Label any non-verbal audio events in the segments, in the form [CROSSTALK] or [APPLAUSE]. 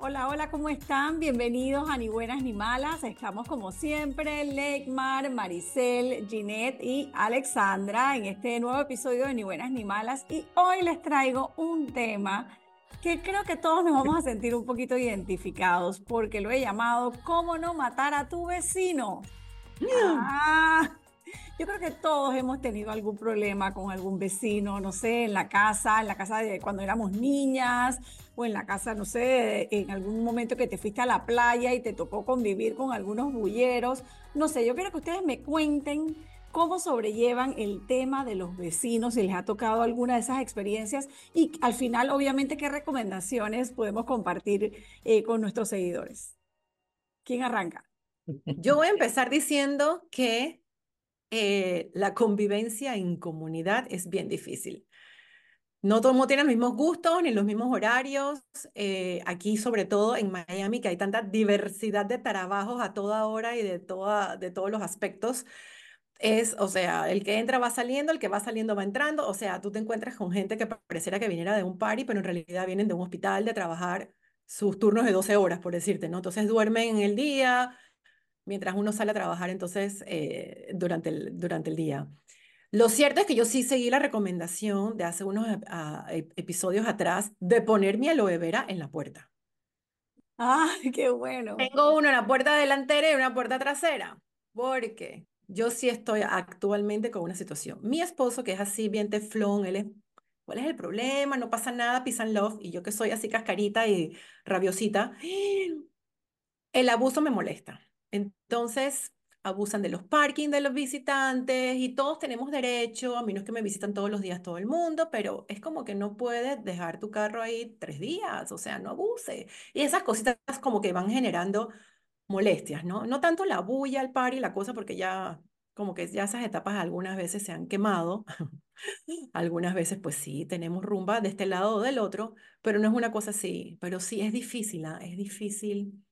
Hola, hola, ¿cómo están? Bienvenidos a Ni Buenas ni Malas. Estamos como siempre, Leikmar, Maricel, Ginette y Alexandra en este nuevo episodio de Ni Buenas ni Malas. Y hoy les traigo un tema que creo que todos nos vamos a sentir un poquito identificados porque lo he llamado ¿Cómo no matar a tu vecino? Ah, yo creo que todos hemos tenido algún problema con algún vecino, no sé, en la casa, en la casa de cuando éramos niñas, o en la casa, no sé, en algún momento que te fuiste a la playa y te tocó convivir con algunos bulleros. No sé, yo quiero que ustedes me cuenten cómo sobrellevan el tema de los vecinos, si les ha tocado alguna de esas experiencias y al final, obviamente, qué recomendaciones podemos compartir eh, con nuestros seguidores. ¿Quién arranca? Yo voy a empezar diciendo que eh, la convivencia en comunidad es bien difícil. No todo el mundo tiene los mismos gustos ni los mismos horarios. Eh, aquí, sobre todo en Miami, que hay tanta diversidad de trabajos a toda hora y de, toda, de todos los aspectos, es, o sea, el que entra va saliendo, el que va saliendo va entrando. O sea, tú te encuentras con gente que pareciera que viniera de un party, pero en realidad vienen de un hospital de trabajar sus turnos de 12 horas, por decirte, ¿no? Entonces duermen en el día, mientras uno sale a trabajar entonces eh, durante, el, durante el día. Lo cierto es que yo sí seguí la recomendación de hace unos e, episodios atrás de poner mi aloe vera en la puerta. ¡Ay, qué bueno! Tengo uno en la puerta delantera y una puerta trasera, porque yo sí estoy actualmente con una situación. Mi esposo, que es así bien teflón, él es, ¿cuál es el problema? No pasa nada, and love, y yo que soy así cascarita y rabiosita, [GASPS] el abuso me molesta. Entonces, abusan de los parking de los visitantes y todos tenemos derecho, a menos que me visitan todos los días todo el mundo, pero es como que no puedes dejar tu carro ahí tres días, o sea, no abuse. Y esas cositas como que van generando molestias, ¿no? No tanto la bulla, el party, la cosa, porque ya como que ya esas etapas algunas veces se han quemado, [LAUGHS] algunas veces pues sí, tenemos rumba de este lado o del otro, pero no es una cosa así, pero sí es difícil, ¿ah? es difícil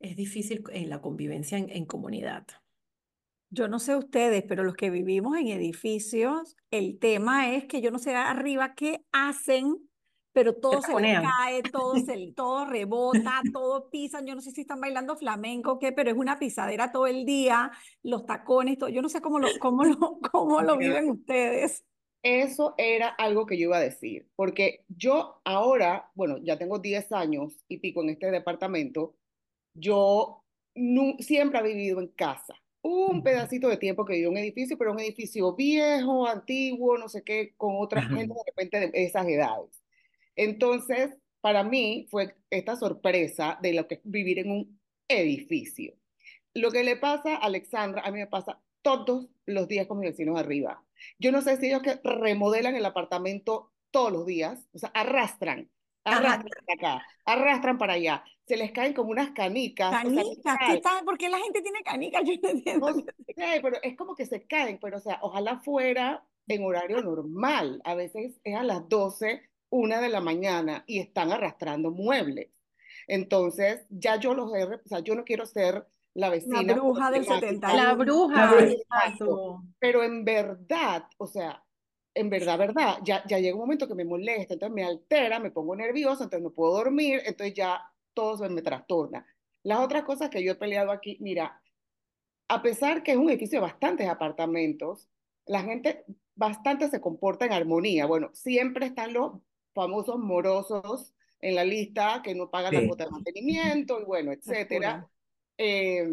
es difícil en la convivencia en, comunidad. Yo no sé ustedes, pero los que vivimos en edificios, el tema es que yo no sé arriba qué hacen, pero todo se cae, todo, [LAUGHS] se, todo rebota, todo pisan. Yo no sé si están bailando flamenco o qué, pero es una pisadera todo el día, los tacones, todo. Yo no sé cómo lo, cómo lo, [LAUGHS] cómo lo viven ustedes. Eso era algo que yo iba a decir, porque yo ahora, bueno, ya tengo 10 años y pico en este departamento, yo siempre he vivido en casa. Un pedacito de tiempo que viví en un edificio, pero un edificio viejo, antiguo, no sé qué, con otra gente de repente de esas edades. Entonces, para mí fue esta sorpresa de lo que es vivir en un edificio. Lo que le pasa a Alexandra, a mí me pasa todos los días con mis vecinos arriba. Yo no sé si ellos que remodelan el apartamento todos los días, o sea, arrastran, arrastran para acá, arrastran para allá se les caen como unas canicas. Canicas, ¿qué tal? ¿Por qué la gente tiene canicas? [LAUGHS] Yo no entiendo. No pero es como que se caen, pero o sea, ojalá fuera en horario normal. A veces es a las 12, una de la mañana y están arrastrando muebles. Entonces, ya yo los he, o sea, yo no quiero ser la vecina. La bruja del 70. La bruja. Pero en verdad, o sea, en verdad, verdad, ya, ya llega un momento que me molesta, entonces me altera, me pongo nerviosa, entonces no puedo dormir, entonces ya todo se me trastorna. Las otras cosas que yo he peleado aquí, mira, a pesar que es un edificio de bastantes apartamentos, la gente bastante se comporta en armonía. Bueno, siempre están los famosos morosos en la lista que no pagan la cuota de mantenimiento y bueno, etcétera. Eh,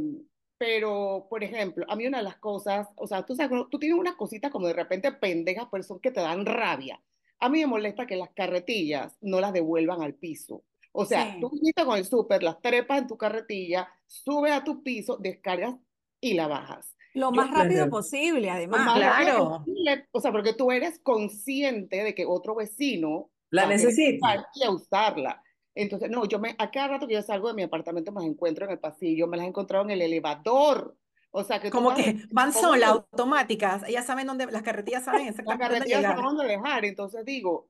pero, por ejemplo, a mí una de las cosas, o sea, tú, sabes, tú tienes unas cositas como de repente pendejas, pero son que te dan rabia. A mí me molesta que las carretillas no las devuelvan al piso. O sea, tú viniste con el súper, las trepas en tu carretilla, subes a tu piso, descargas y la bajas. Lo más rápido posible, además. claro. o sea, porque tú eres consciente de que otro vecino la necesita y a usarla. Entonces, no, yo me, a cada rato que yo salgo de mi apartamento me las encuentro en el pasillo, me las he encontrado en el elevador. O sea, que como que van solas, automáticas, ellas saben dónde, las carretillas saben [LAUGHS] exactamente Las carretillas saben dónde dejar, entonces digo,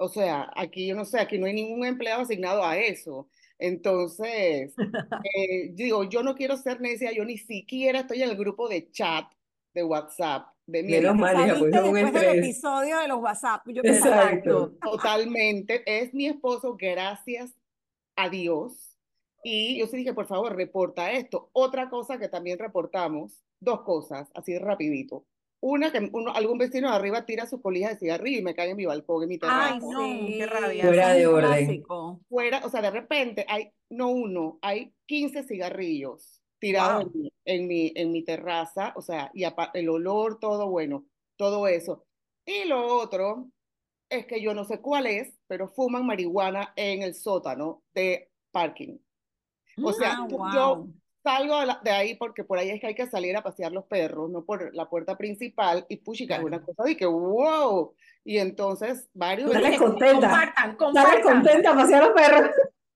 o sea, aquí yo no sé, aquí no hay ningún empleado asignado a eso. Entonces, [LAUGHS] eh, digo, yo no quiero ser necia, yo ni siquiera estoy en el grupo de chat de WhatsApp. De mi Menos mal, pues, después del episodio de los WhatsApp. Yo Exacto. Totalmente. Es mi esposo, gracias adiós. Y yo sí dije, por favor, reporta esto. Otra cosa que también reportamos, dos cosas, así rapidito. Una, que uno, algún vecino de arriba tira sus colillas de cigarrillo y me cae en mi balcón, en mi terraza. Ay, no, qué Sí, rabia. Fuera de orden. Fuera, o sea, de repente hay, no uno, hay 15 cigarrillos tirados Wow. en mi, en mi, en mi terraza, o sea, y el olor, todo bueno, todo eso. Y lo otro es que yo no sé cuál es, pero fuman marihuana en el sótano de parking. O sea, Ah, yo. Salgo de, la- de ahí porque por ahí es que hay que salir a pasear los perros, no por la puerta principal, y puchica, es una cosa de que wow. Y entonces varios vecinos, contenta. Compartan, compartan. contenta a pasear los perros.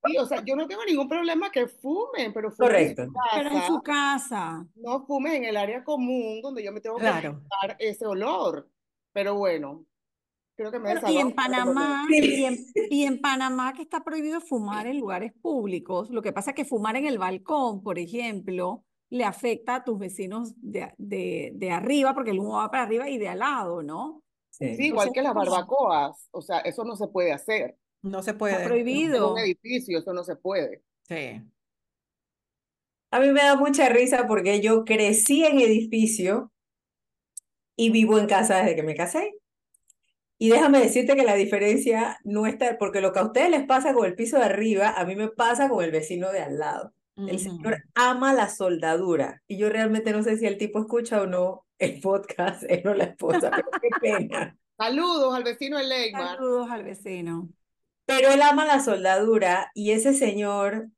sí, o sea, yo no tengo ningún problema que fumen, pero fumen en Correcto. su Pero en casa, su casa. no fumen en el área común donde yo me tengo que Claro. quitar ese olor. Pero bueno, creo que me he Bueno, y en. Panamá, y en, y en Panamá que está prohibido fumar en lugares públicos, lo que pasa es que fumar en el balcón, por ejemplo, le afecta a tus vecinos de, de, de arriba, porque el humo va para arriba y de al lado, ¿no? Sí. Igual que las barbacoas, o sea, eso no se puede hacer. No se está puede. En un prohibido. edificio eso no se puede. Sí. A mí me da mucha risa porque yo crecí en edificio y vivo en casa desde que me casé. Y déjame decirte que la diferencia no está, porque lo que a ustedes les pasa con el piso de arriba, a mí me pasa con el vecino de al lado. El señor ama la soldadura y yo realmente no sé si el tipo escucha o no el podcast, [LAUGHS] él o la esposa, pero qué pena. [LAUGHS] Saludos al vecino de Leymar. Saludos al vecino. Pero él ama la soldadura y ese señor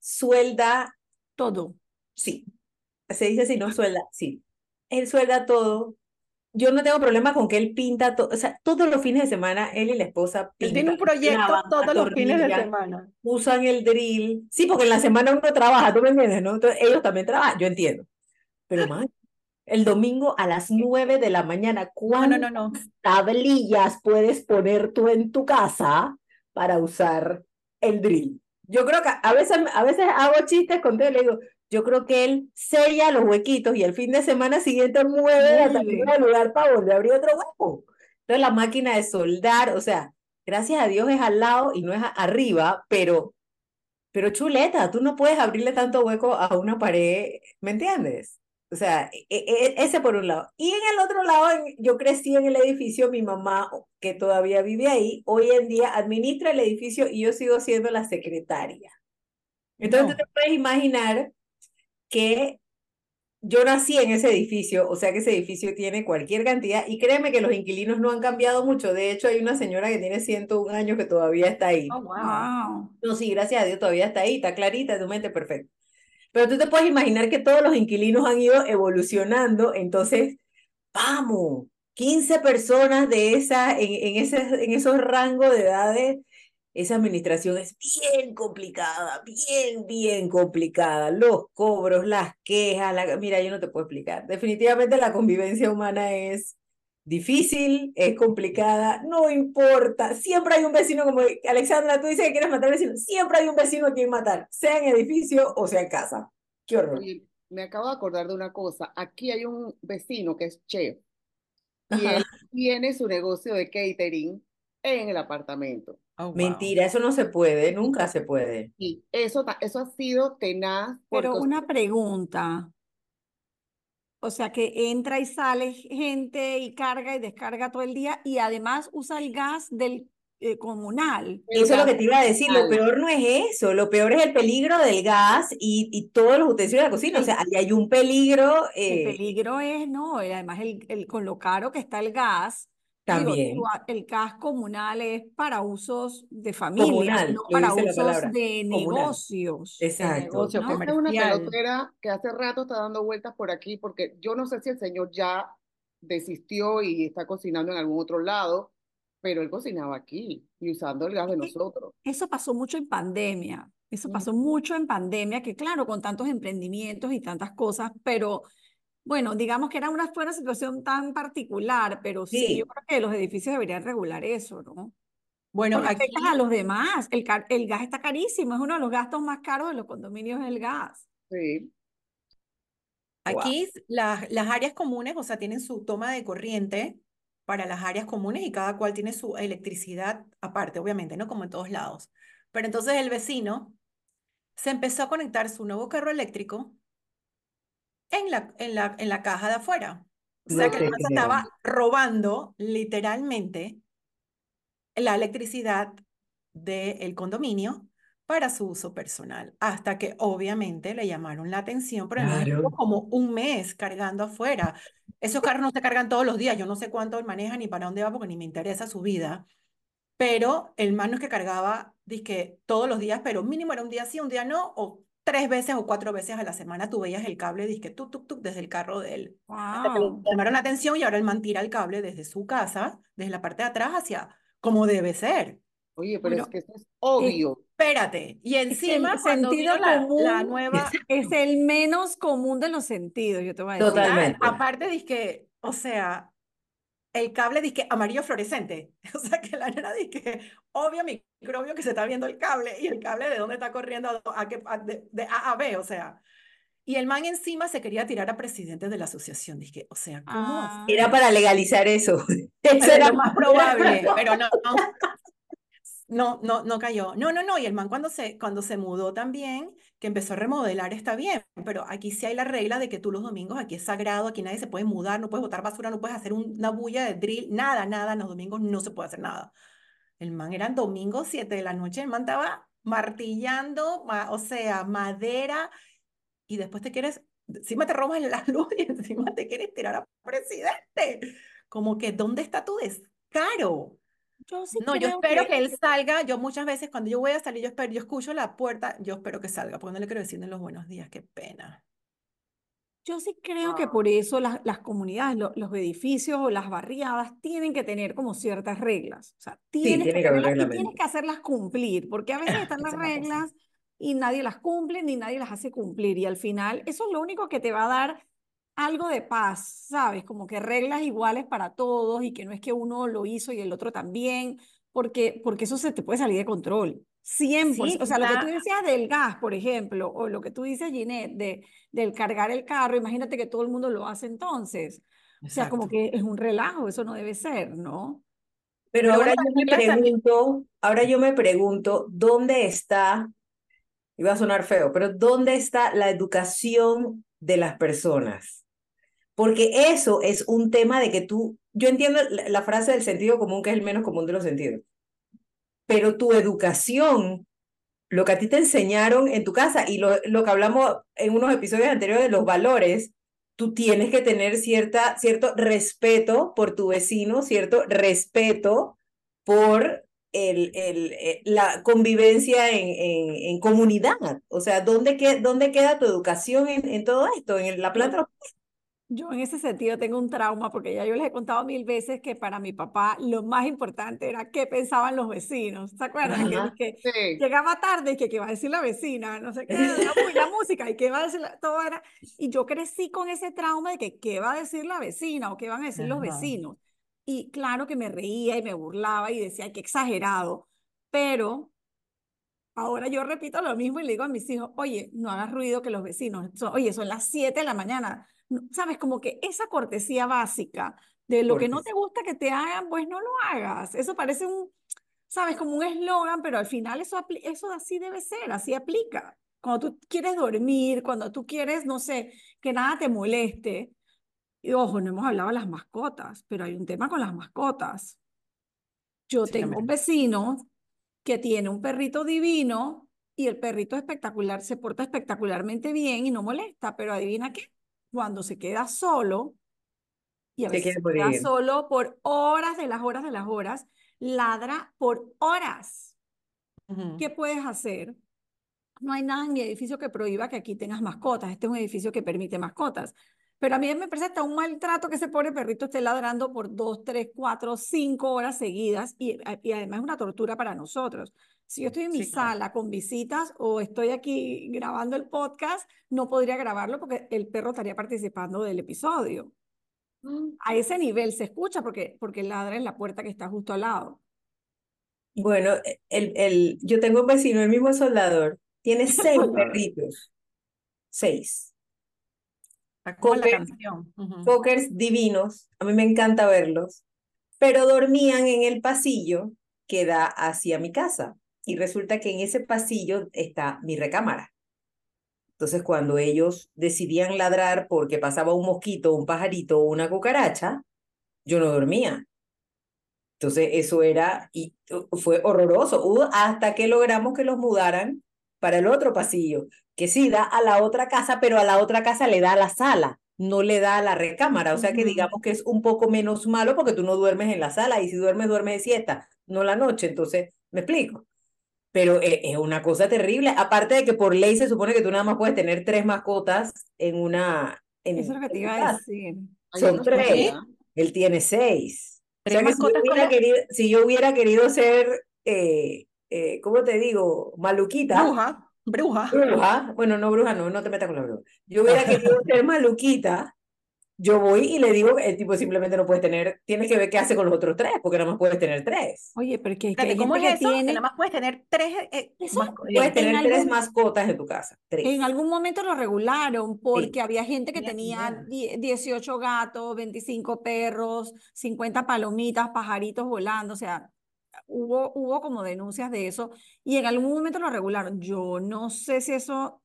suelda, Todo. sí, se dice si no suelda, sí, él suelda todo. Yo no tengo problema con que él pinta todo, o sea, todos los fines de semana él y la esposa Él tiene un pintan, proyecto clavan, todos los fines de semana. usan el drill. Sí, porque en la semana uno trabaja, ¿tú me entiendes? ¿no? Entonces ellos también trabajan, yo entiendo. Pero man, el domingo a las 9 de la mañana, [LAUGHS] No, no, ¿cuántas no, no. tablillas puedes poner tú en tu casa para usar el drill? Yo creo que a veces, a veces hago chistes con él y le digo, yo creo que él sella los huequitos y el fin de semana siguiente mueve la tablilla lugar para volver a abrir otro hueco. Entonces la máquina de soldar, o sea, gracias a Dios es al lado y no es arriba, pero, pero chuleta, tú no puedes abrirle tanto hueco a una pared, ¿me entiendes? O sea, e- e- ese por un lado. Y en el otro lado, yo crecí en el edificio, mi mamá, que todavía vive ahí, hoy en día administra el edificio y yo sigo siendo la secretaria. Entonces tú No. te puedes imaginar que yo nací en ese edificio, o sea que ese edificio tiene cualquier cantidad y créeme que los inquilinos no han cambiado mucho. De hecho, hay una señora que tiene 101 años que todavía está ahí. Oh, wow. No, sí, gracias a Dios todavía está ahí, está clarita, tu mente perfecta. Pero tú te puedes imaginar que todos los inquilinos han ido evolucionando, entonces, vamos, 15 personas de esa, en, en, ese, en esos rangos de edades, esa administración es bien complicada, bien, bien complicada. Los cobros, las quejas, la, mira, yo no te puedo explicar. Definitivamente la convivencia humana es difícil, es complicada, no importa. Siempre hay un vecino, como Alexandra, tú dices que quieres matar vecino, siempre hay un vecino a quien matar, sea en edificio o sea en casa. Qué horror. Me acabo de acordar de una cosa. Aquí hay un vecino que es chef y él tiene su negocio de catering en el apartamento. Oh, wow. Mentira, eso no se puede, nunca se puede. Y eso, eso ha sido tenaz Pero una pregunta. O sea, que entra y sale gente y carga y descarga todo el día y además usa el gas del eh, comunal. Eso es lo que te iba a decir, lo peor no es eso, lo peor es el peligro del gas y, y todos los utensilios de la cocina, o sea, ahí hay un peligro El eh, peligro es, ¿no? Y además el, el- con lo caro que está el gas, también, a- el gas comunal es para usos de familia, comunal, no para usos de negocios. De exacto. negocio ¿no? Esta es una pelotera que hace rato está dando vueltas por aquí porque yo no sé si el señor ya desistió y está cocinando en algún otro lado, pero él cocinaba aquí y usando el gas de nosotros. Eso pasó mucho en pandemia. Eso pasó mucho en pandemia, que claro, con tantos emprendimientos y tantas cosas, pero bueno, digamos que era una, fue una situación tan particular, pero sí, yo Sí, creo que los edificios deberían regular eso, ¿no? Bueno, Porque afectas a aquí, los demás. El, el gas está carísimo, es uno de los gastos más caros de los condominios el gas. Sí. wow. aquí las, las áreas comunes, o sea, tienen su toma de corriente para las áreas comunes y cada cual tiene su electricidad aparte, obviamente, ¿no? Como en todos lados. Pero entonces el vecino se empezó a conectar su nuevo carro eléctrico en la, en la, en la caja de afuera. O sea No que el man se estaba robando literalmente la electricidad del condominio para su uso personal, hasta que obviamente le llamaron la atención, pero Claro. como un mes cargando afuera. Esos carros no se cargan todos los días, yo no sé cuánto él maneja ni para dónde va porque ni me interesa su vida, pero el man no es que cargaba, dizque todos los días, pero mínimo era un día sí, un día no, o tres veces o cuatro veces a la semana tú veías el cable, dizque tuk, tuk, tuk, desde el carro de él. Que Wow. llamaron la atención y ahora el man tira el cable desde su casa, desde la parte de atrás hacia como debe ser. Oye, pero es Bueno, que eso es obvio. Espérate, y es que el encima cuando sentido vino la, la común nueva, [LAUGHS] es el menos común de los sentidos, yo te voy a decir. total, Totalmente. aparte dizque, o sea, el cable dizque amarillo fluorescente, [LAUGHS] o sea que la nena dizque, obvio microbio que se está viendo el cable y el cable de dónde está corriendo a, a qué- a- de, de A a B, o sea, y el man encima se quería tirar a presidente de la asociación, dije, o sea, ¿cómo Ah, Era para legalizar eso. Eso Era era lo más probable, pero no, no, no, no, no cayó. No, no, no, y el man cuando se, cuando se mudó también, que empezó a remodelar, está bien, pero aquí sí hay la regla de que tú los domingos, aquí es sagrado, aquí nadie se puede mudar, no puedes botar basura, no puedes hacer un- una bulla de drill, nada, nada, los domingos no se puede hacer nada. El man eran domingos, 7 de la noche, el man estaba martillando, ma- o sea, madera, y después te quieres, encima te robas la [LAUGHS] luz y encima te quieres tirar a presidente. Como que, ¿dónde está tu descaro? Yo sí No, yo espero que que él salga. Yo muchas veces cuando yo voy a salir, yo espero, yo escucho la puerta, yo espero que salga, porque no le quiero decir ni los buenos días, qué pena. Yo sí creo que por eso las, las comunidades, lo- los edificios o las barriadas tienen que tener como ciertas reglas. O sea, Sí, tienes que tiene que y tienes que hacerlas cumplir, porque a veces están [LAUGHS] las reglas y nadie las cumple ni nadie las hace cumplir. Y al final, eso es lo único que te va a dar algo de paz, ¿sabes? Como que reglas iguales para todos y que no es que uno lo hizo y el otro también, porque, porque eso se te puede salir de control. 100%. Sí, O sea, lo que tú decías del gas, por ejemplo, o lo que tú dices, Ginette, de, del cargar el carro, imagínate que todo el mundo lo hace entonces. O sea, como exacto. que es un relajo, eso no debe ser, ¿no? Pero Pero ahora yo me pregunto, ahora yo me pregunto, ¿dónde está, iba a sonar feo, pero dónde está la educación de las personas? Porque eso es un tema de que tú, yo entiendo la, la frase del sentido común, que es el menos común de los sentidos, pero tu educación, lo que a ti te enseñaron en tu casa y lo, lo que hablamos en unos episodios anteriores de los valores, tú tienes que tener cierta, cierto respeto por tu vecino, cierto respeto por el, el, eh, la convivencia en, en, en comunidad. O sea, ¿dónde, que, ¿dónde queda tu educación en, en todo esto? En la planta de los Yo en ese sentido tengo un trauma porque ya yo les he contado mil veces que para mi papá lo más importante era qué pensaban los vecinos. ¿Se acuerdan? Que, Ajá. que Sí. llegaba tarde y que qué va a decir la vecina, no sé qué, la, la música y qué va a decir, la- todo era. Y yo crecí con ese trauma de que qué va a decir la vecina o qué van a decir los Ajá. vecinos. Y claro que me reía y me burlaba y decía, qué exagerado. Pero Ahora yo repito lo mismo y le digo a mis hijos, oye, no hagas ruido que los vecinos, son- oye, son las 7 de la mañana. Sabes, como que esa cortesía básica de lo que no te gusta que te hagan, pues no lo hagas. Eso parece un, sabes, como un eslogan, pero al final eso, eso así debe ser, así aplica. Cuando tú quieres dormir, cuando tú quieres, no sé, que nada te moleste. Y ojo, no hemos hablado de las mascotas, pero hay un tema con las mascotas. Yo Sí, tengo un vecino que tiene un perrito divino y el perrito espectacular se porta espectacularmente bien y no molesta, pero adivina qué, cuando se queda solo, y a Se veces se queda solo por horas de las horas de las horas, ladra por horas. ¿Qué puedes hacer? No hay nada en mi edificio que prohíba que aquí tengas mascotas. Este es un edificio que permite mascotas. Pero a mí me parece hasta un maltrato que ese pobre perrito esté ladrando por dos, tres, cuatro, cinco horas seguidas y, y además es una tortura para nosotros. Si yo estoy en mi Sí, claro. sala con visitas o estoy aquí grabando el podcast, no podría grabarlo porque el perro estaría participando del episodio. A ese nivel se escucha porque, porque ladra en la puerta que está justo al lado. Bueno, el, el, yo tengo un vecino, el mismo soldador, tiene [LAUGHS] seis perritos. Seis. Está como en la Cocker, canción. Ujú. cockers divinos, a mí me encanta verlos, pero dormían en el pasillo que da hacia mi casa. y resulta que en ese pasillo está mi recámara. Entonces, cuando ellos decidían ladrar porque pasaba un mosquito, un pajarito o una cucaracha, yo no dormía. Entonces, eso era, y uh, fue horroroso, hasta que logramos que los mudaran para el otro pasillo, que sí da a la otra casa, pero a la otra casa le da a la sala, no le da a la recámara. O sea que digamos que es un poco menos malo porque tú no duermes en la sala y si duermes, duermes de siesta, no la noche. Entonces, ¿me explico? pero e, es, una cosa terrible. Aparte de que por ley se supone que tú nada más puedes tener tres mascotas en una. En, Eso es lo que te iba a decir. Son tres. Él tiene seis. ¿Tres mascotas si, yo hubiera querido, si yo hubiera querido ser, eh, eh, ¿cómo te digo? Maluquita. Bruja. Bruja. Bruja. Bueno, no bruja, no, no te metas con la bruja. Yo hubiera [LAUGHS] querido ser maluquita yo voy y le digo que el tipo simplemente no puede tener, tienes que ver qué hace con los otros tres, porque nada más puedes tener tres. Oye, pero que, ¿cómo es eso? Tiene... nada más puedes tener tres eh, Puedes tener tres mascotas en tu casa. Tres. En algún momento lo regularon porque había gente que tenía 18 gatos, 25 perros, 50 palomitas, pajaritos volando, o sea, hubo, hubo como denuncias de eso y en algún momento lo regularon. Yo no sé si eso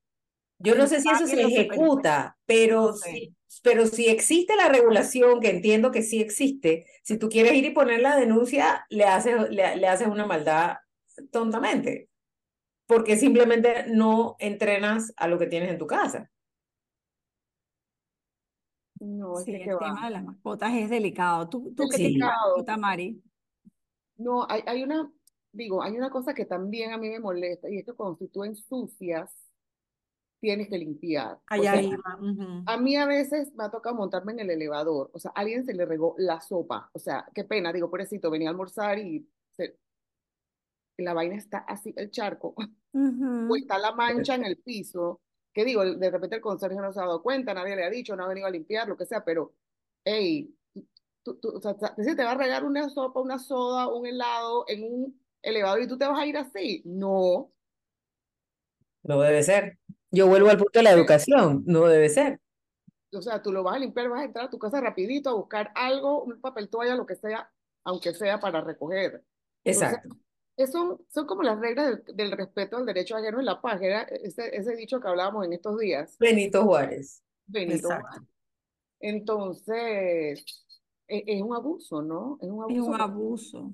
yo no sé si eso se ejecuta, pero, si, pero si existe la regulación, que entiendo que sí existe, si tú quieres ir y poner la denuncia, le haces, le, le haces una maldad tontamente, porque simplemente no entrenas a lo que tienes en tu casa. No, sí, el tema de las mascotas es delicado. ¿Tú, tú qué tienes mascota, Mari? No, hay, hay una, digo, hay una cosa que también a mí me molesta, y es que cuando tú ensucias tienes que limpiar. A mí a veces me ha tocado montarme en el elevador, o sea, a alguien se le regó la sopa, o sea, qué pena, digo, pobrecito, venía a almorzar y la vaina está así, el charco, [LAUGHS] o está la mancha en el piso, que digo, de repente el conserje no se ha dado cuenta, nadie le ha dicho, no ha venido a limpiar, lo que sea, pero, hey, tú, tú, o sea, te va a regar una sopa, una soda, un helado en un elevador y tú te vas a ir así. No. No debe ser. Yo vuelvo al punto de la educación, no debe ser. O sea, tú lo vas a limpiar, vas a entrar a tu casa rapidito a buscar algo, un papel toalla, lo que sea, aunque sea para recoger. Exacto. eso son como las reglas del, respeto al derecho ajeno en la paz, era ese, ese dicho que hablábamos en estos días. Benito Juárez. Benito Juárez. Entonces, es, es, un abuso, ¿no? Es un abuso. Es un abuso.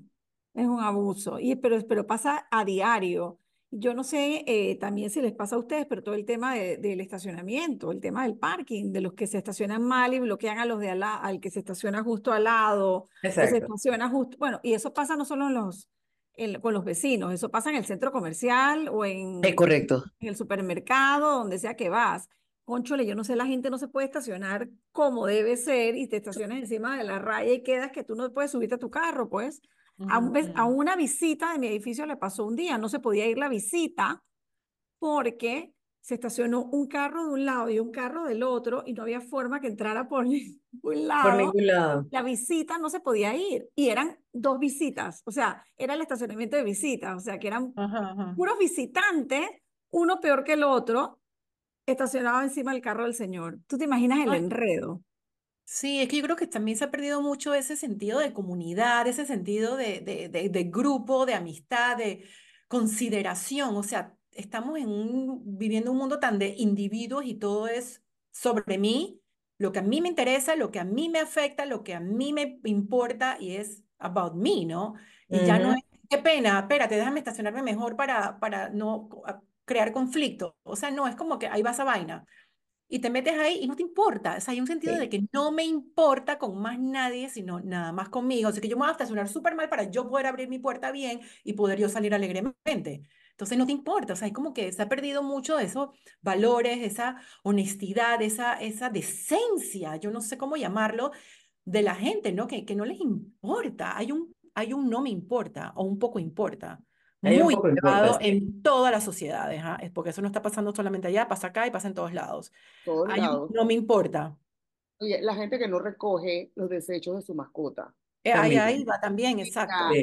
Es un abuso. Y, pero, pero pasa a diario. Yo no sé eh, también si les pasa a ustedes, pero todo el tema del estacionamiento, el tema del parking, de los que se estacionan mal y bloquean a los de al, al que se estaciona justo al lado, que se estaciona justo, bueno, y eso pasa no solo en los, con los vecinos, eso pasa en el centro comercial o en, correcto. en el supermercado, donde sea que vas. Conchole, yo no sé, la gente no se puede estacionar como debe ser y te estacionas encima de la raya y quedas que tú no puedes subirte a tu carro, pues. A, a, una visita de mi edificio le pasó un día, no se podía ir la visita porque se estacionó un carro de un lado y un carro del otro y no había forma que entrara por [LAUGHS] ningún lado. Por ningún lado. La visita no se podía ir y eran dos visitas, o sea, era el estacionamiento de visitas, o sea, que eran puros visitantes, uno peor que el otro, estacionado encima del carro del señor. ¿Tú te imaginas el enredo? Sí, es que yo creo que también se ha perdido mucho ese sentido de comunidad, ese sentido de, de, de, grupo, de amistad, de consideración. O sea, estamos en un, viviendo un mundo tan de individuos y todo es sobre mí, lo que a mí me interesa, lo que a mí me afecta, lo que a mí me importa y es about me, ¿no? Y ya no es, qué pena, espérate, déjame estacionarme mejor para, para no crear conflicto. O sea, no, es como que ahí va esa vaina y te metes ahí y no te importa. O sea, hay un sentido de que no me importa con más nadie, sino nada más conmigo. O sea, que yo me voy a estacionar súper mal para yo poder abrir mi puerta bien y poder yo salir alegremente. Entonces no te importa, o sea, es como que se ha perdido mucho de esos valores, esa honestidad, esa, esa decencia, yo no sé cómo llamarlo, de la gente, ¿no? Que, que no les importa. Hay un, hay un no me importa o un poco importa muy elevado en todas las sociedades, es porque eso no está pasando solamente allá, pasa acá y pasa en todos lados. no me importa. Oye, la gente que no recoge los desechos de su mascota. Eh, ahí, ahí va también, exacto.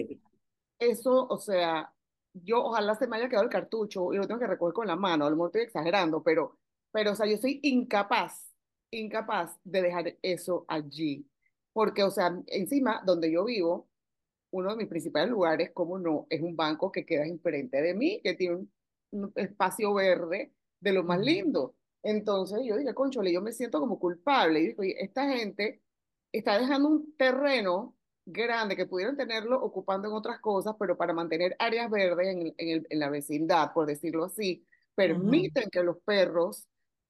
Eso, o sea, yo ojalá se me haya quedado el cartucho y lo tengo que recoger con la mano, a lo mejor estoy exagerando, pero, pero, o sea, yo soy incapaz, incapaz de dejar eso allí. Porque, o sea, encima, donde yo vivo, uno de mis principales lugares, como no, es un banco que queda enfrente de mí, que tiene un, un espacio verde de lo más lindo. Entonces yo dije, conchole, yo me siento como culpable. Y digo, "Oye, esta gente está dejando un terreno grande que pudieran tenerlo ocupando en otras cosas, pero para mantener áreas verdes en, el- en, el- en la vecindad, por decirlo así, permiten que los perros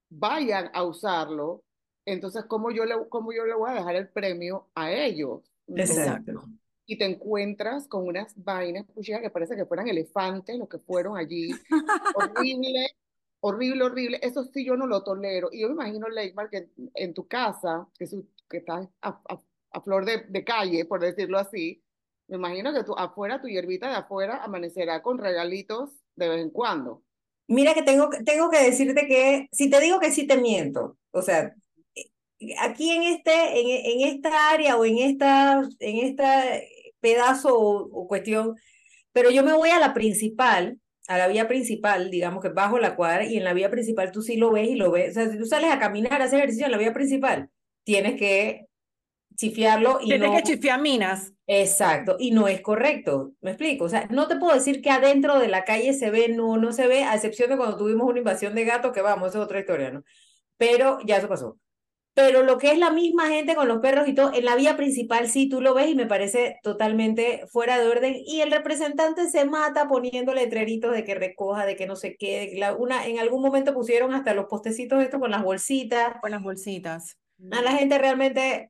vayan a usarlo. Entonces, ¿cómo yo le, cómo yo le voy a dejar el premio a ellos? Exacto. Y te encuentras con unas vainas puchidas que parece que fueran elefantes los que fueron allí. Horrible, horrible, horrible. Eso sí yo no lo tolero. Y yo me imagino, Leymar, que en tu casa, que, su- que estás a, a- a flor de, calle, por decirlo así, me imagino que tú, afuera, tu hierbita de afuera amanecerá con regalitos de vez en cuando. Mira que tengo, tengo que decirte que si te digo que sí te miento, o sea, aquí en este, en, en esta área o en esta, en esta pedazo o, o cuestión, pero yo me voy a la principal, a la vía principal, digamos que bajo la cuadra, y en la vía principal tú sí lo ves y lo ves, o sea, si tú sales a caminar, a hacer ejercicio en la vía principal, tienes que chifiarlo y Tienes no... que chifiar minas. Exacto, y no es correcto, me explico, o sea, no te puedo decir que adentro de la calle se ve, no, no se ve, a excepción de cuando tuvimos una invasión de gatos, que vamos, eso es otra historia, ¿no? Pero ya eso pasó. Pero lo que es la misma gente con los perros y todo, en la vía principal sí tú lo ves y me parece totalmente fuera de orden. Y el representante se mata poniendo letreritos de que recoja, de que no sé qué. la- una, en algún momento pusieron hasta los postecitos estos con las bolsitas. Con las bolsitas. A la gente realmente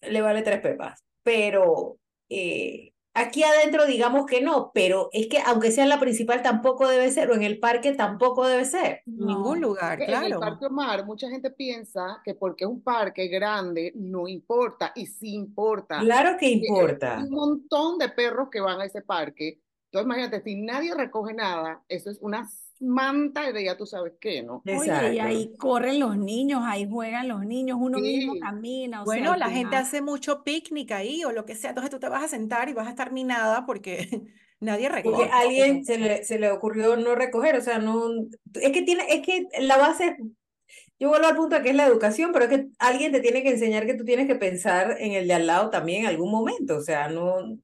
le vale tres pepas. Pero eh, aquí adentro digamos que no, pero es que aunque sea en la principal tampoco debe ser, o en el parque tampoco debe ser. En ningún No. lugar, que En el claro. Parque Omar, mucha gente piensa que porque es un parque grande no importa, y sí importa. Claro que hay importa. un montón de perros que van a ese parque. Entonces, imagínate, si nadie recoge nada, eso es una manta de ya tú sabes qué, ¿no? Oye, y Exacto. ahí corren los niños, ahí juegan los niños, uno mismo Sí. camina, o sea, Bueno, al la gente final- hace mucho picnic ahí o lo que sea, entonces tú te vas a sentar y vas a estar minada porque [LAUGHS] nadie Porque recoge. a alguien se le, se le ocurrió no recoger, o sea, no, es que tiene, es que la base, yo vuelvo al punto de que es la educación, pero es que alguien te tiene que enseñar que tú tienes que pensar en el de al lado también en algún momento, o sea, no,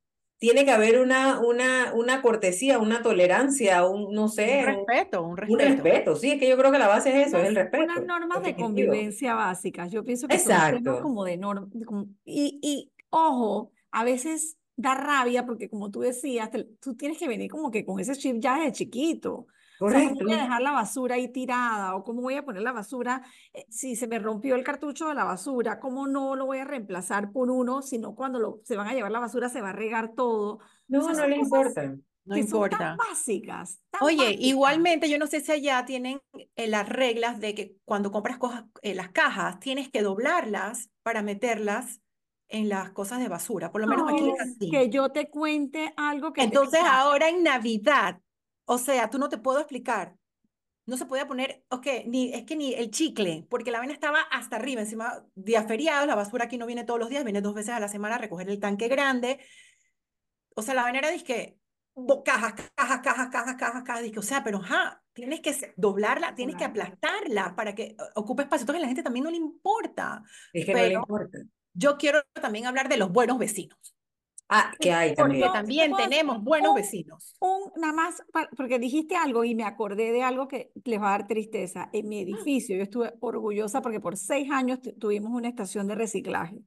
tiene que haber una, una, una cortesía, una tolerancia, un, no sé, un, respeto, un un respeto. respeto, sí, es que yo creo que la base es eso, es el respeto, unas normas de convivencia básicas. Yo pienso que son temas Exacto. como de normas. Y, y ojo, a veces da rabia porque como tú decías, te- tú tienes que venir como que con ese chip ya desde chiquito. O sea, ¿cómo Correcto. voy a dejar la basura ahí tirada? ¿O cómo voy a poner la basura eh, si se me rompió el cartucho de la basura? ¿Cómo no lo voy a reemplazar por uno? Sino cuando lo, se van a llevar la basura se va a regar todo. O No, sea, no le importa. No que son tan importa. básicas, tan Oye, básicas. igualmente, yo no sé si allá tienen eh, las reglas de que cuando compras cosas, eh, las cajas, tienes que doblarlas para meterlas en las cosas de basura. Por lo menos aquí es ¿Quieres así. que yo te cuente algo que Entonces, ahora en Navidad, o sea, tú no te puedo explicar. No se podía poner, ok, ni, es que ni el chicle, porque la vaina estaba hasta arriba, encima, días feriados, la basura aquí no viene todos los días, viene dos veces a la semana a recoger el tanque grande. O sea, la vaina era, dizque, cajas, cajas, cajas, cajas, cajas, cajas, dizque, o sea, pero ajá, tienes que doblarla, tienes que aplastarla para que ocupe espacio. Entonces, a la gente también no le importa. Es que no le Pero importa. yo quiero también hablar de los buenos vecinos, Ah, que hay porque también. Te también decir tenemos buenos un, vecinos. un, nada más, porque dijiste algo y me acordé de algo que les va a dar tristeza. En mi edificio, yo estuve orgullosa porque por seis años tu- tuvimos una estación de reciclaje.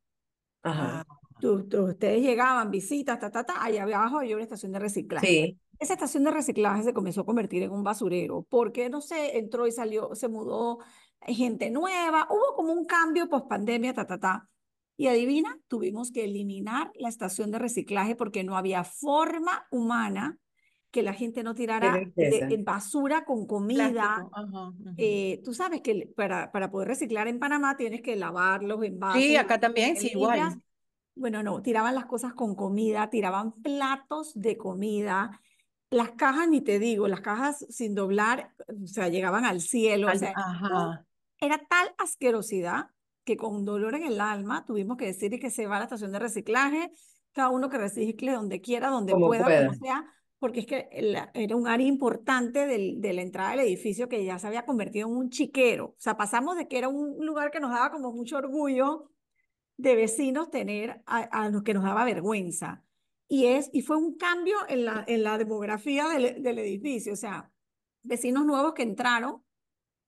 Ajá. Ah, Tú- tú- ustedes llegaban, visitas, ta, ta, ta, allá abajo había una estación de reciclaje. Sí. Esa estación de reciclaje se comenzó a convertir en un basurero porque, no sé, entró y salió, se mudó gente nueva, hubo como un cambio post pandemia, ta, ta, ta. Y adivina, tuvimos que eliminar la estación de reciclaje porque no había forma humana que la gente no tirara de, basura con comida. Ajá. Eh, tú sabes que para, para poder reciclar en Panamá tienes que lavar los envases, Sí, acá también, sí, igual. Bueno, no, tiraban las cosas con comida, tiraban platos de comida, las cajas, ni te digo, las cajas sin doblar, o sea, llegaban al cielo, o sea, Ajá. era tal asquerosidad que con dolor en el alma tuvimos que decir que se va a la estación de reciclaje, cada uno que recicle donde quiera, donde Como pueda, pueda. como sea, porque es que la- era un área importante del- de la entrada del edificio que ya se había convertido en un chiquero. O sea, pasamos de que era un lugar que nos daba como mucho orgullo de vecinos tener a, a lo que nos daba vergüenza. y, es, y fue un cambio en la, en la demografía del, del edificio, o sea, vecinos nuevos que entraron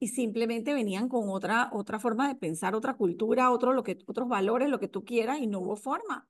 y simplemente venían con otra, otra forma de pensar, otra cultura, otro, lo que, otros valores, lo que tú quieras, y no hubo forma.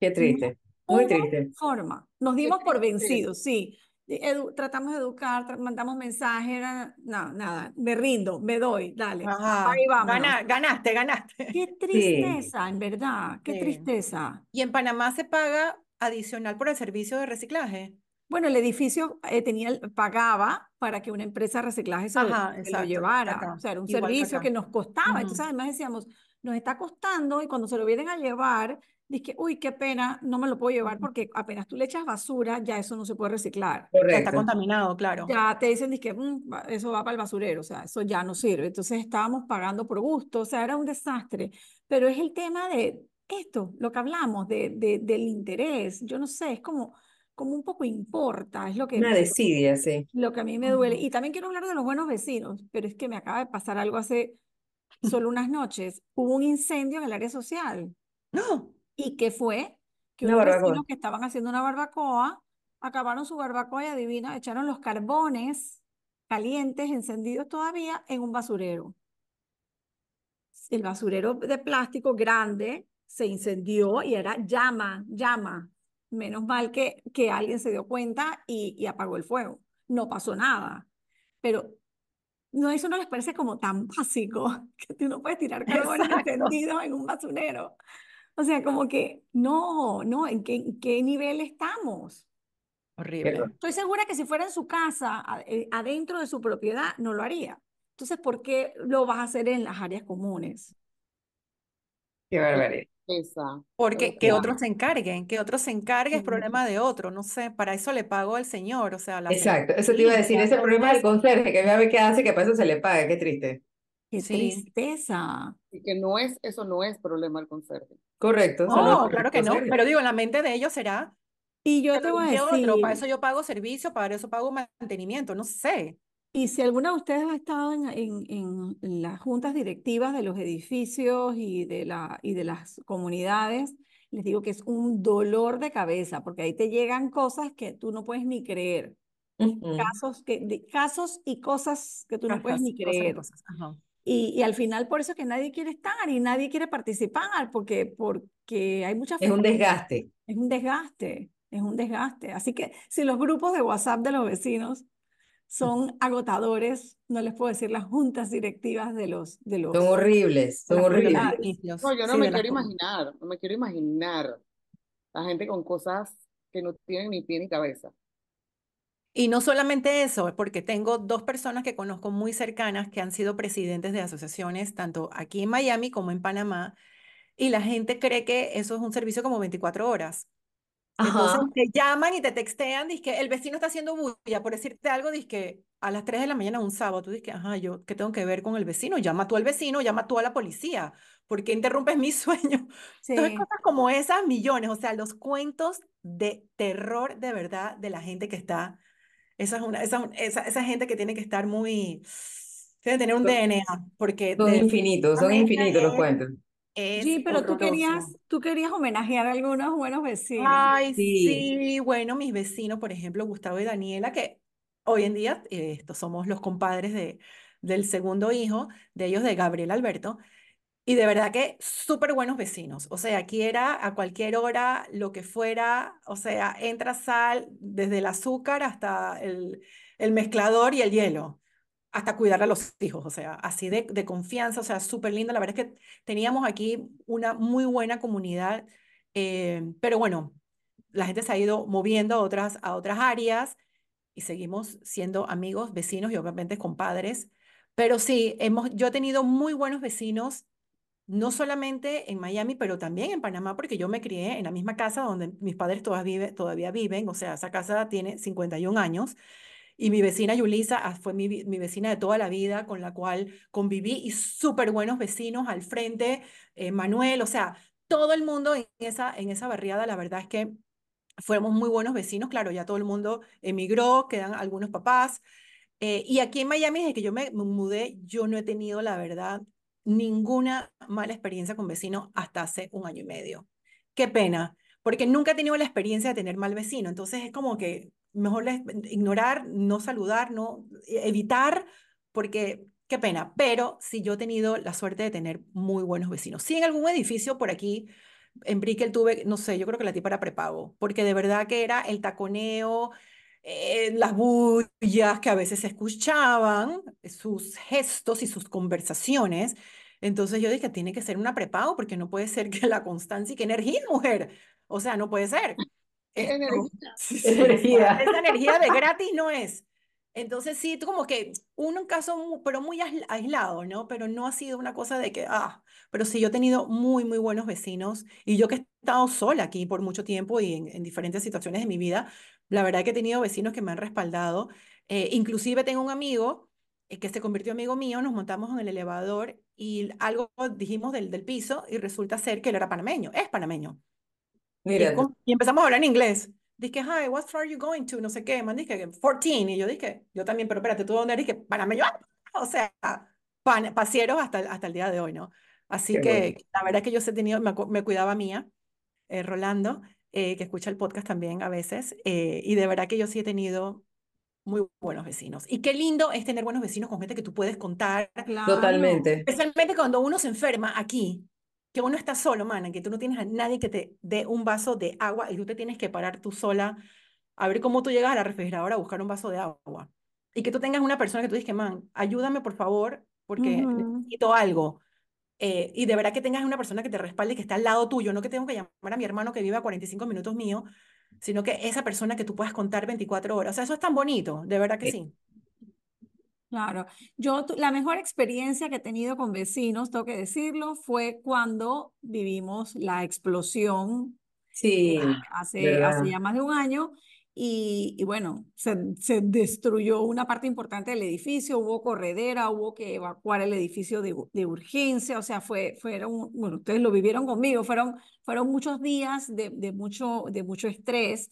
Qué triste, No muy hubo triste. forma. Nos dimos por triste. vencidos, sí. Edu- tratamos de educar, tra- mandamos mensajes, no, nada, me rindo, me doy, dale, Ajá, ahí vámonos. gana- ganaste, ganaste. Qué [LAUGHS] tristeza, en verdad, qué Sí. tristeza. Y en Panamá se paga adicional por el servicio de reciclaje. Bueno, el edificio eh, tenía, pagaba para que una empresa de reciclaje se, lo- Ajá, se lo exacto, llevara. acá, O sea, era un servicio que nos costaba. Ujú. Entonces, además decíamos, nos está costando y cuando se lo vienen a llevar, dije, uy, qué pena, no me lo puedo llevar porque apenas tú le echas basura, ya eso no se puede reciclar. Ya está Correcto. contaminado, claro. Ya te dicen, dizque, "Mm, va- eso va para el basurero, o sea, eso ya no sirve. Entonces estábamos pagando por gusto, o sea, era un desastre. Pero es el tema de esto, lo que hablamos, de, de- del interés. Yo no sé, es como, como un poco importa, es lo que, Una desidia, sí. lo que a mí me duele. Y también quiero hablar de los buenos vecinos, pero es que me acaba de pasar algo hace solo unas noches. Hubo un incendio en el área social. No, ¿Y qué fue? Que unos vecinos que estaban haciendo una barbacoa, acabaron su barbacoa y adivina, echaron los carbones calientes, encendidos todavía, en un basurero. El basurero de plástico grande se incendió y era llama, llama. Menos mal que, que alguien se dio cuenta y, y apagó el fuego. No pasó nada. Pero no, eso no les parece como tan básico, [LAUGHS] que tú no puedes tirar carbones Exacto. encendidos en un basurero. O sea, como que, no, no, ¿en qué, en qué nivel estamos? horrible. Estoy segura que si fuera en su casa, eh, adentro de su propiedad, no lo haría. Entonces, ¿por qué lo vas a hacer en las áreas comunes? Qué barbaridad. Esa. Porque que otros se encarguen, que otros se encarguen es problema de otro, no sé, para eso le pago al señor, o sea, la Exacto, eso te iba a decir, ese problema del conserje, que vea a ver qué hace, que para eso se le paga, qué triste. ¡Qué Sí. tristeza! Y que no es, eso no es problema del conserje. Correcto, no claro que no, pero digo, en la mente de ellos será Y yo te voy a limpie otro, para eso decir, yo pago servicio, para eso pago mantenimiento, no sé. Y si alguna de ustedes ha estado en, en- en- en las juntas directivas de los edificios y de, la, y de las comunidades, les digo que es un dolor de cabeza, porque ahí te llegan cosas que tú no puedes ni creer. Ujú. Casos, que, de- casos y cosas que tú no puedes Cosas, ni cosas creer. cosas. Ajá. Y, y al final por eso es que nadie quiere estar y nadie quiere participar, porque, porque hay mucha Es un desgaste. es un desgaste, es un desgaste. Así que si los grupos de WhatsApp de los vecinos son agotadores, no les puedo decir las juntas directivas de los, de los, Son horribles, son horribles. No, yo no sí, me quiero imaginar, no me quiero imaginar la gente con cosas que no tienen ni pie ni cabeza. Y no solamente eso, es porque tengo dos personas que conozco muy cercanas que han sido presidentes de asociaciones, tanto aquí en Miami como en Panamá, y la gente cree que eso es un servicio como 24 horas. Entonces Ajá. te llaman y te textean, que el vecino está haciendo bulla, por decirte algo, que a las 3 de la mañana un sábado, tú dices, ajá, yo, ¿qué tengo que ver con el vecino? Llama tú al vecino, llama tú a la policía, ¿por qué interrumpes mi [LAUGHS] sueño? Entonces Sí, cosas como esas, millones, o sea, los cuentos de terror de verdad de la gente que está, esa es una, esa, esa, esa gente que tiene que estar muy, tiene que tener un Son, DNA, porque son infinitos, son infinitos los cuentos. Es G, pero tú querías, tú querías homenajear a algunos buenos vecinos. Ay, Sí, sí, bueno, mis vecinos, por ejemplo, Gustavo y Daniela, que hoy en día eh, estos somos los compadres de, del segundo hijo de ellos, de Gabriel Alberto, y de verdad que súper buenos vecinos. O sea, aquí era a cualquier hora, lo que fuera, o sea, entra sal desde el azúcar hasta el, el mezclador y el hielo, hasta cuidar a los hijos, o sea, así de, de confianza, o sea, súper lindo. La verdad es que teníamos aquí una muy buena comunidad, eh, pero bueno, la gente se ha ido moviendo a otras, a otras áreas y seguimos siendo amigos, vecinos y obviamente compadres. Pero sí, hemos, yo he tenido muy buenos vecinos no solamente en Miami, pero también en Panamá, porque yo me crié en la misma casa donde mis padres todavía, vive, todavía viven, o sea, esa casa tiene 51 años, y mi vecina Yulisa ah, fue mi, mi vecina de toda la vida, con la cual conviví, y súper buenos vecinos al frente, eh, Manuel, o sea, todo el mundo en esa, en esa barriada, la verdad es que fuimos muy buenos vecinos, claro, ya todo el mundo emigró, quedan algunos papás, eh, y aquí en Miami, desde que yo me mudé, yo no he tenido, la verdad, ninguna mala experiencia con vecinos hasta hace un año y medio. Qué pena, porque nunca he tenido la experiencia de tener mal vecino, entonces es como que mejor les- ignorar, no saludar, no e- evitar, porque qué pena, pero sí yo he tenido la suerte de tener muy buenos vecinos. Sí, en algún edificio por aquí, en Brickell tuve, no sé, yo creo que la tipa era prepago, porque de verdad que era el taconeo, eh, las bullas que a veces se escuchaban, sus gestos y sus conversaciones. Entonces yo dije, tiene que ser una prepago, porque no puede ser que la constancia y qué energía, mujer. O sea, no puede ser. ¿Qué Esto- energía? [LAUGHS] Energía. Esa energía de gratis no es. Entonces sí, tú como que uno un caso, pero muy ais- aislado, ¿no? Pero no ha sido una cosa de que, ah, pero sí yo he tenido muy, muy buenos vecinos y yo que he estado sola aquí por mucho tiempo y en, en diferentes situaciones de mi vida, la verdad que he tenido vecinos que me han respaldado. Eh, inclusive tengo un amigo eh, que se convirtió amigo mío, nos montamos en el elevador y algo dijimos del, del piso y resulta ser que él era panameño, es panameño. Y, Mira, y empezamos a hablar en inglés. Dije, hi, what floor are you going to? No sé qué. Man, dije, 14. Y yo dije, yo también, pero espérate, ¿tú dónde eres? Dije, panameño. O sea, pan, pasieros hasta, hasta el día de hoy, ¿no? Así Qué bueno. que la verdad es que yo he tenido, me, me cuidaba mía, eh, Rolando, eh, que escucha el podcast también a veces. eh, y de verdad que yo sí he tenido muy buenos vecinos. Y qué lindo es tener buenos vecinos con gente que tú puedes contar. Totalmente. Especialmente cuando uno se enferma aquí, que uno está solo, mana, que tú no tienes a nadie que te dé un vaso de agua y tú te tienes que parar tú sola a ver cómo tú llegas a la refrigeradora a buscar un vaso de agua. Y que tú tengas una persona que tú dices que, man, ayúdame por favor, porque necesito algo. Eh, y de verdad que tengas una persona que te respalde, que está al lado tuyo, no que tengo que llamar a mi hermano que vive a 45 minutos mío, sino que esa persona que tú puedas contar 24 horas. O sea, eso es tan bonito, de verdad que Sí. Sí. Claro, yo la mejor experiencia que he tenido con vecinos, tengo que decirlo, fue cuando vivimos la explosión Sí, eh, hace, hace verdad. ya más de un año y, y bueno, se, se destruyó una parte importante del edificio, hubo corredera, hubo que evacuar el edificio de, de urgencia, o sea, fue, fueron, bueno, ustedes lo vivieron conmigo, fueron, fueron muchos días de, de mucho, de mucho estrés.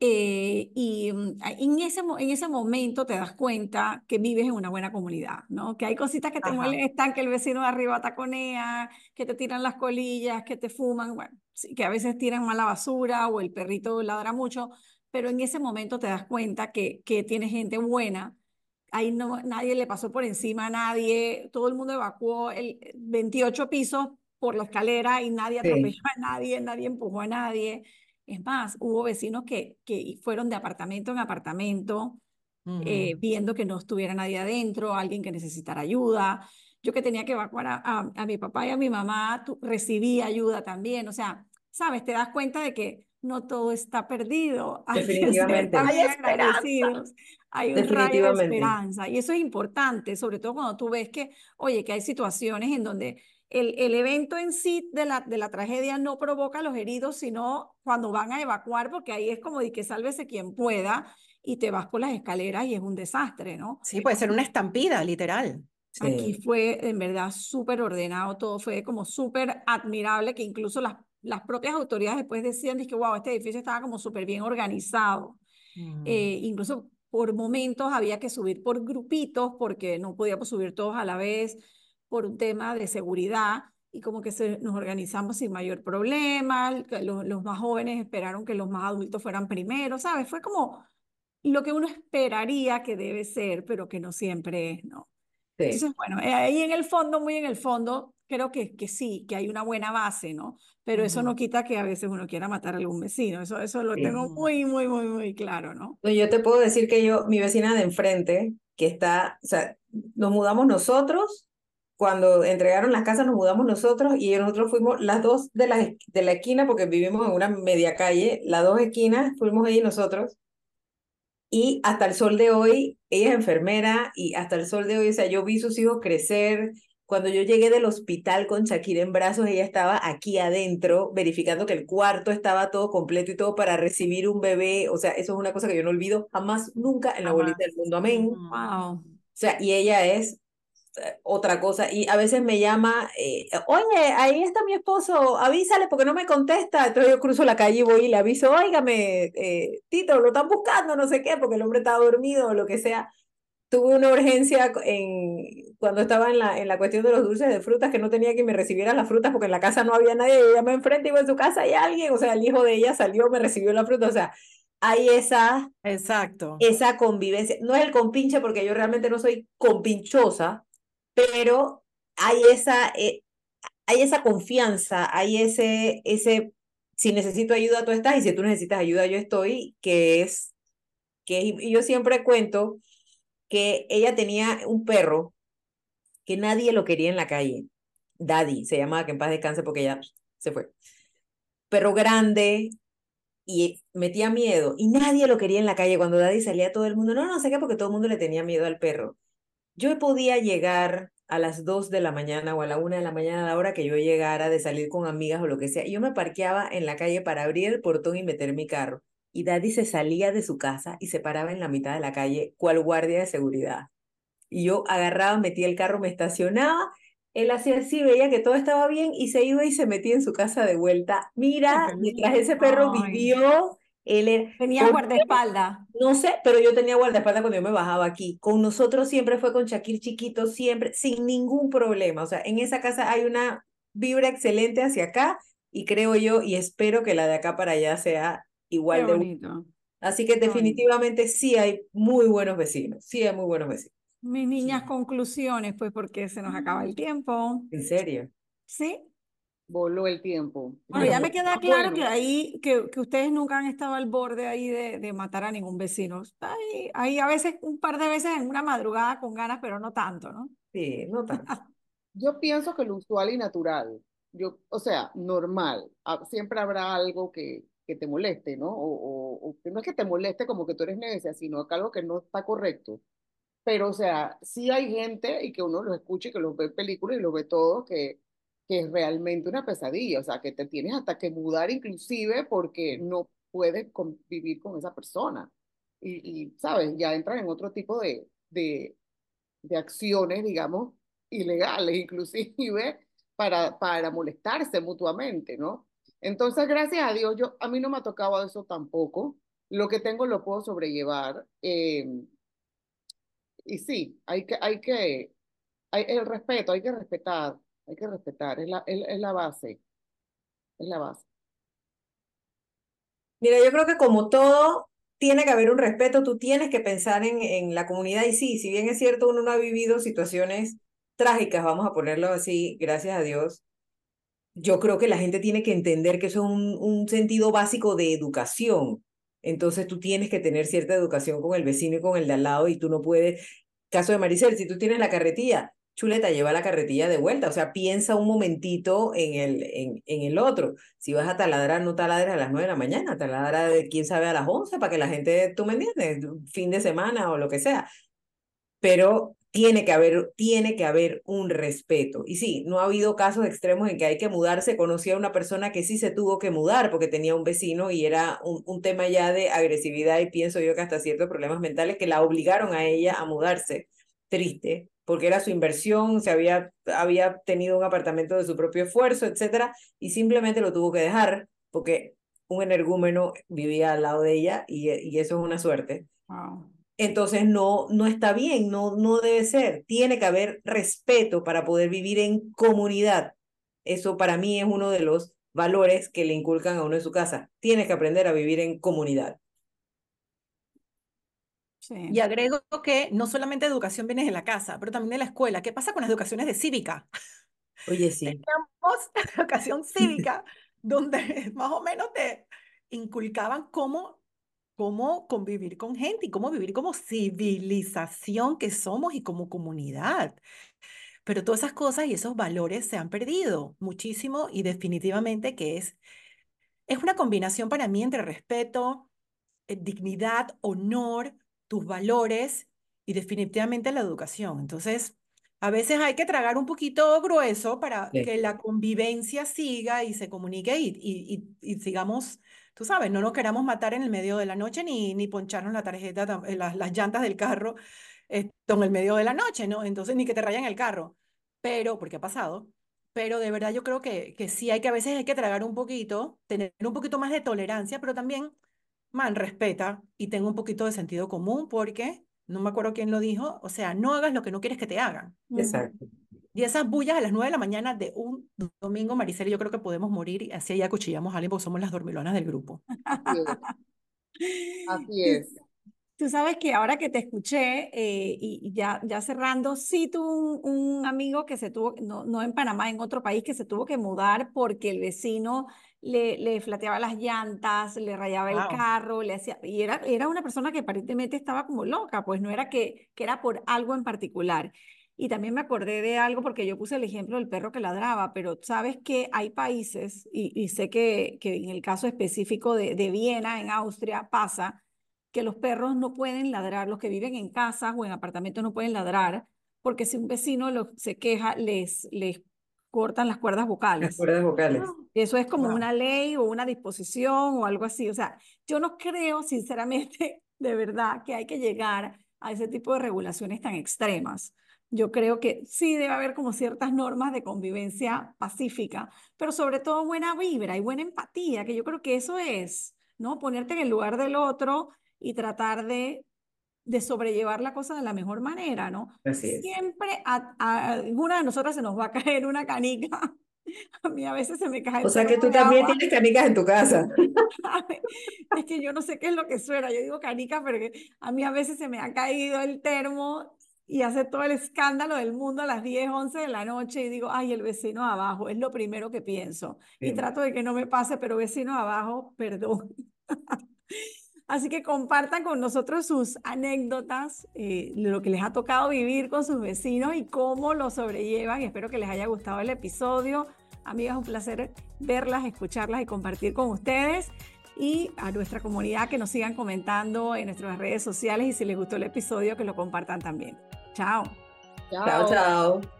Eh, y mm, en ese, en ese momento te das cuenta que vives en una buena comunidad, ¿no? Que hay cositas que te Ajá. molestan, que el vecino de arriba taconea, que te tiran las colillas, que te fuman, bueno, sí, que a veces tiran mala basura o el perrito ladra mucho, pero en ese momento te das cuenta que, que tienes gente buena. Ahí no, nadie le pasó por encima a nadie, todo el mundo evacuó el 28 pisos por la escalera y nadie Sí. atropelló a nadie, nadie empujó a nadie. Es más, hubo vecinos que, que fueron de apartamento en apartamento, eh, Ujú. viendo que no estuviera nadie adentro, alguien que necesitara ayuda. Yo que tenía que evacuar a, a- a mi papá y a mi mamá, tu- recibí ayuda también. O sea, sabes, te das cuenta de que no todo está perdido. [LAUGHS] Hay que Definitivamente. Hay agradecidos. Hay un rayo de esperanza. Y eso es importante, sobre todo cuando tú ves que, oye, que hay situaciones en donde el, el evento en sí de la, de la tragedia no provoca a los heridos, sino cuando van a evacuar, porque ahí es como de que sálvese quien pueda y te vas por las escaleras y es un desastre, ¿no? Sí, puede ser una estampida, literal. Aquí fue en verdad súper ordenado, todo fue como súper admirable, que incluso las, las propias autoridades después decían que, wow, este edificio estaba como súper bien organizado. Mm. Eh, incluso por momentos había que subir por grupitos porque no podíamos subir todos a la vez por un tema de seguridad y como que se, nos organizamos sin mayor problema, los, los más jóvenes esperaron que los más adultos fueran primero, ¿sabes? Fue como lo que uno esperaría que debe ser, pero que no siempre es, ¿no? sí. Entonces, bueno, eh, ahí en el fondo, muy en el fondo, creo que, que sí, que hay una buena base, ¿no? Pero eso no quita que a veces uno quiera matar a algún vecino, eso, eso lo Sí. tengo muy, muy, muy, muy claro. No, Yo te puedo decir que yo, mi vecina de enfrente, que está, o sea, nos mudamos nosotros, cuando entregaron las casas nos mudamos nosotros y nosotros fuimos las dos de la, de la esquina, porque vivimos en una media calle, las dos esquinas fuimos ella y nosotros. Y hasta el sol de hoy, ella es enfermera y hasta el sol de hoy, o sea, yo vi sus hijos crecer. Cuando yo llegué del hospital con Shakira en brazos, ella estaba aquí adentro, verificando que el cuarto estaba todo completo y todo para recibir un bebé. O sea, eso es una cosa que yo no olvido jamás, nunca en la bolita del mundo. Amén. O. Wow. sea, y ella es otra cosa. Y a veces me llama, eh, oye, ahí está mi esposo, avísale porque no me contesta. Entonces yo cruzo la calle y voy y le aviso, óigame, eh, Tito, lo están buscando, no sé qué, porque el hombre está dormido o lo que sea. tuve una urgencia en, cuando estaba en la, en la cuestión de los dulces de frutas, que no tenía que me recibieran las frutas porque en la casa no había nadie, ella me enfrente, iba en su casa hay alguien, o sea, el hijo de ella salió, me recibió la fruta, o sea, hay esa, Exacto. esa convivencia, no es el compinche porque yo realmente no soy compinchosa, pero hay esa, eh, hay esa confianza, hay ese, ese, si necesito ayuda tú estás y si tú necesitas ayuda yo estoy, que es, que y yo siempre cuento que ella tenía un perro que nadie lo quería en la calle. Daddy, se llamaba, que en paz descanse porque ya se fue. Perro grande y metía miedo y nadie lo quería en la calle. Cuando Daddy salía todo el mundo, no, no sé qué, porque todo el mundo le tenía miedo al perro. Yo podía llegar a las 2 de la mañana o a la 1 de la mañana a la hora que yo llegara de salir con amigas o lo que sea. Y yo me parqueaba en la calle para abrir el portón y meter mi carro. Y Daddy se salía de su casa y se paraba en la mitad de la calle, cual guardia de seguridad. Y yo agarraba, metía el carro, me estacionaba, él hacía así, veía que todo estaba bien y se iba y se metía en su casa de vuelta. Mira, mientras ese perro vivió, él era- Tenía ¿Por guardaespaldas. no sé, pero yo tenía guardaespaldas cuando yo me bajaba aquí. Con nosotros siempre fue con Shakir chiquito, siempre, sin ningún problema. O sea, en esa casa hay una vibra excelente hacia acá y creo yo y espero que la de acá para allá sea Qué igual de bonito. Así que definitivamente sí hay muy buenos vecinos, sí hay muy buenos vecinos. Mis niñas, conclusiones, pues porque se nos acaba el tiempo. En serio. ¿Sí? Voló el tiempo. Bueno, ya me queda claro que bueno. ahí, que, que ustedes nunca han estado al borde ahí de, de matar a ningún vecino. Está Ahí, ahí a veces, un par de veces en una madrugada con ganas, pero no tanto, ¿no? Sí, no tanto. [LAUGHS] Yo pienso que lo usual y natural, yo, o sea, normal, ah, siempre habrá algo que, que te moleste, ¿no? O, o- o que no es que te moleste como que tú eres necia, sino que algo que no está correcto. Pero, o sea, sí hay gente y que uno los escucha y que los ve en películas y los ve todos, que, que es realmente una pesadilla, o sea, que te tienes hasta que mudar inclusive porque no puedes convivir con esa persona. Y, y ¿sabes? Ya entran en otro tipo de, de, de acciones, digamos, ilegales [LAUGHS] inclusive, para, para molestarse mutuamente, ¿no? Entonces, gracias a Dios, yo, a mí no me ha tocado eso tampoco. Lo que tengo lo puedo sobrellevar. eh, y sí, hay que, hay que, hay el respeto, hay que respetar, hay que respetar, es la, es, es la base, es la base. Mira, yo creo que como todo, tiene que haber un respeto, tú tienes que pensar en, en la comunidad y sí, si bien es cierto, uno no ha vivido situaciones trágicas, vamos a ponerlo así, gracias a Dios, yo creo que la gente tiene que entender que eso es un, un sentido básico de educación. Entonces tú tienes que tener cierta educación con el vecino y con el de al lado y tú no puedes, caso de Maricel, si tú tienes la carretilla, chuleta, lleva la carretilla de vuelta, o sea, piensa un momentito en el, en, en el otro. Si vas a taladrar, no taladres a las 9 de la mañana, taladra de quién sabe a las 11 para que la gente, tú me entiendes, fin de semana o lo que sea. Pero tiene que haber, tiene que haber un respeto. Y sí, no ha habido casos extremos en que hay que mudarse. Conocí a una persona que sí se tuvo que mudar porque tenía un vecino y era un, un tema ya de agresividad y pienso yo que hasta ciertos problemas mentales que la obligaron a ella a mudarse. Triste, porque era su inversión, se había, había tenido un apartamento de su propio esfuerzo, etcétera, y simplemente lo tuvo que dejar porque un energúmeno vivía al lado de ella y, y eso es una suerte. Wow. Entonces no, no está bien, no, no debe ser. Tiene que haber respeto para poder vivir en comunidad. Eso para mí es uno de los valores que le inculcan a uno en su casa. Tienes que aprender a vivir en comunidad. Sí. Y agrego que no solamente educación viene de la casa, pero también de la escuela. ¿Qué pasa con las educaciones de cívica? Oye, [LAUGHS] sí. Teníamos [LAUGHS] educación [LAUGHS] cívica donde más o menos te inculcaban cómo, cómo convivir con gente y cómo vivir como civilización que somos y como comunidad. Pero todas esas cosas y esos valores se han perdido muchísimo y definitivamente que es, es una combinación para mí entre respeto, eh, dignidad, honor, tus valores y definitivamente la educación. Entonces, a veces hay que tragar un poquito grueso para Sí. que la convivencia siga y se comunique y, y, y, y sigamos, tú sabes, no nos queramos matar en el medio de la noche ni, ni poncharnos la tarjeta, eh, las, las llantas del carro esto, en el medio de la noche, ¿no? Entonces, ni que te rayen el carro. Pero, porque ha pasado. Pero de verdad yo creo que, que sí hay que a veces hay que tragar un poquito, tener un poquito más de tolerancia, pero también, man, respeta y tenga un poquito de sentido común porque no me acuerdo quién lo dijo, o sea, no hagas lo que no quieres que te hagan. Exacto. Y esas bullas a las 9 de la mañana de un domingo, Maricel, yo creo que podemos morir y así ya cuchillamos a alguien porque somos las dormilonas del grupo. Así es. Así es. Tú sabes que ahora que te escuché eh, y ya, ya cerrando, sí tuve un, un, amigo que se tuvo, no, no en Panamá, en otro país, que se tuvo que mudar porque el vecino le, le flateaba las llantas, le rayaba el carro, le hacía, y era, era una persona que aparentemente estaba como loca, pues no era que, que era por algo en particular. Y también me acordé de algo porque yo puse el ejemplo del perro que ladraba, pero sabes que hay países, y, y sé que, que en el caso específico de, de Viena, en Austria, pasa que los perros no pueden ladrar, los que viven en casas o en apartamentos no pueden ladrar, porque si un vecino lo- se queja, les, les cortan las cuerdas Las vocales. cuerdas vocales. Eso es como Wow. una ley o una disposición o algo así. O sea, yo no creo, sinceramente, [LAUGHS] de verdad, que hay que llegar a ese tipo de regulaciones tan extremas. Yo creo que sí debe haber como ciertas normas de convivencia pacífica, pero sobre todo buena vibra y buena empatía, que yo creo que eso es, ¿no? Ponerte en el lugar del otro y tratar de, de sobrellevar la cosa de la mejor manera, ¿no? Así es. Siempre a, a alguna de nosotras se nos va a [LAUGHS] caer una canica. A mí a veces se me cae O sea que tú también agua. tienes canicas en tu casa. [LAUGHS] Es que yo no sé qué es lo que suena. Yo digo canica, pero a mí a veces se me ha caído el termo y hace todo el escándalo del mundo a las 10, 11 de la noche y digo, ay, el vecino abajo, es lo primero que pienso. Y trato de que no me pase, pero vecino abajo, perdón. [LAUGHS] Así que compartan con nosotros sus anécdotas, eh, lo que les ha tocado vivir con sus vecinos y cómo lo sobrellevan. Espero que les haya gustado el episodio. Amigas, un placer verlas, escucharlas y compartir con ustedes. Y a nuestra comunidad que nos sigan comentando en nuestras redes sociales y si les gustó el episodio, que lo compartan también. Chao. Chao, chao.